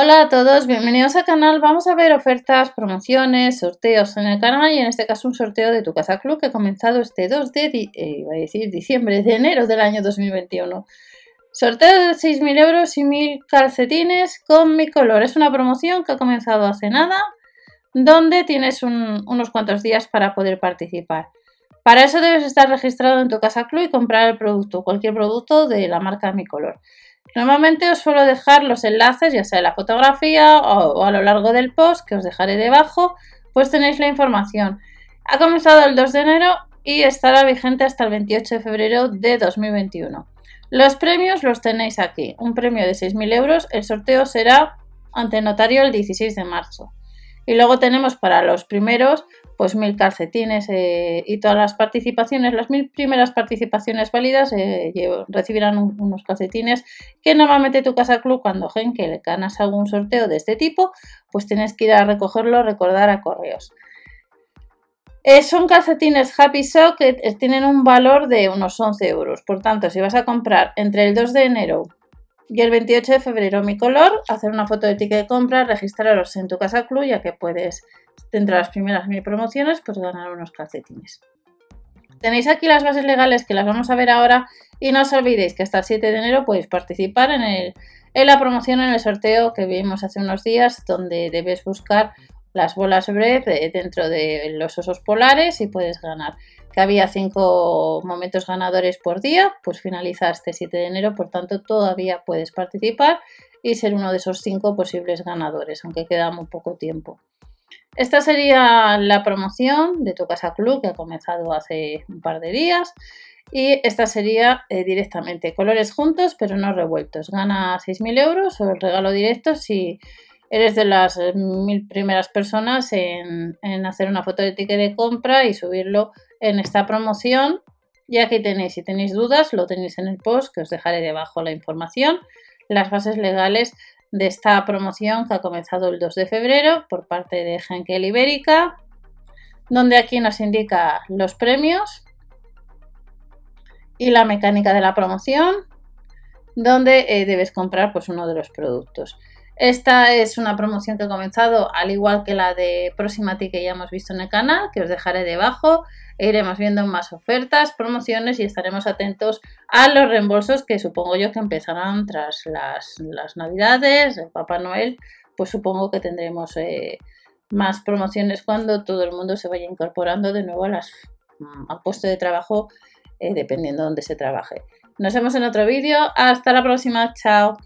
Hola a todos, bienvenidos al canal. Vamos a ver ofertas, promociones, sorteos en el canal y en este caso un sorteo de tu casa club que ha comenzado este 2 de eh, a decir diciembre, de enero del año 2021. Sorteo de 6.000 euros y 1.000 calcetines con mi color. Es una promoción que ha comenzado hace nada, donde tienes unos cuantos días para poder participar. Para eso debes estar registrado en tu casa club y comprar el producto, cualquier producto de la marca Mi Color. Normalmente os suelo dejar los enlaces, ya sea en la fotografía o, a lo largo del post, que os dejaré debajo, pues tenéis la información. Ha comenzado el 2 de enero y estará vigente hasta el 28 de febrero de 2021. Los premios los tenéis aquí. Un premio de 6.000 euros. El sorteo será ante notario el 16 de marzo. Y luego tenemos para los primeros pues mil calcetines eh, y todas las participaciones, las mil primeras participaciones válidas eh, recibirán unos calcetines que normalmente tu casa club cuando gen que le ganas algún sorteo de este tipo, pues tienes que ir a recogerlo, recordar a correos. Eh, son calcetines Happy Sock que tienen un valor de unos 11 euros. Por tanto, si vas a comprar entre el 2 de enero y el 28 de febrero mi color, hacer una foto de ticket de compra, registraros en tu casa club ya que puedes dentro de las primeras mil promociones, pues ganar unos calcetines. Tenéis aquí las bases legales que las vamos a ver ahora y no os olvidéis que hasta el 7 de enero podéis participar en, el, en la promoción, en el sorteo que vimos hace unos días, donde debes buscar las bolas Breath dentro de los osos polares y puedes ganar. Que había 5 momentos ganadores por día, pues finaliza este 7 de enero, por tanto todavía puedes participar y ser uno de esos 5 posibles ganadores, aunque queda muy poco tiempo. Esta sería la promoción de tu casa club que ha comenzado hace un par de días. Y esta sería eh, directamente colores juntos pero no revueltos. Gana 6.000 euros o el regalo directo si eres de las eh, mil primeras personas en, hacer una foto de ticket de compra y subirlo en esta promoción. Y aquí tenéis, si tenéis dudas, lo tenéis en el post que os dejaré debajo la información, las bases legales de esta promoción que ha comenzado el 2 de febrero por parte de Henkel Ibérica, donde aquí nos indica los premios y la mecánica de la promoción, donde eh, debes comprar pues, uno de los productos. Esta es una promoción que ha comenzado al igual que la de Proximati que ya hemos visto en el canal, que os dejaré debajo. Iremos viendo más ofertas, promociones y estaremos atentos a los reembolsos que supongo yo que empezarán tras las, navidades, el Papá Noel, pues supongo que tendremos eh, más promociones cuando todo el mundo se vaya incorporando de nuevo a las, mm, al puesto de trabajo eh, dependiendo de dónde se trabaje. Nos vemos en otro vídeo. Hasta la próxima. Chao.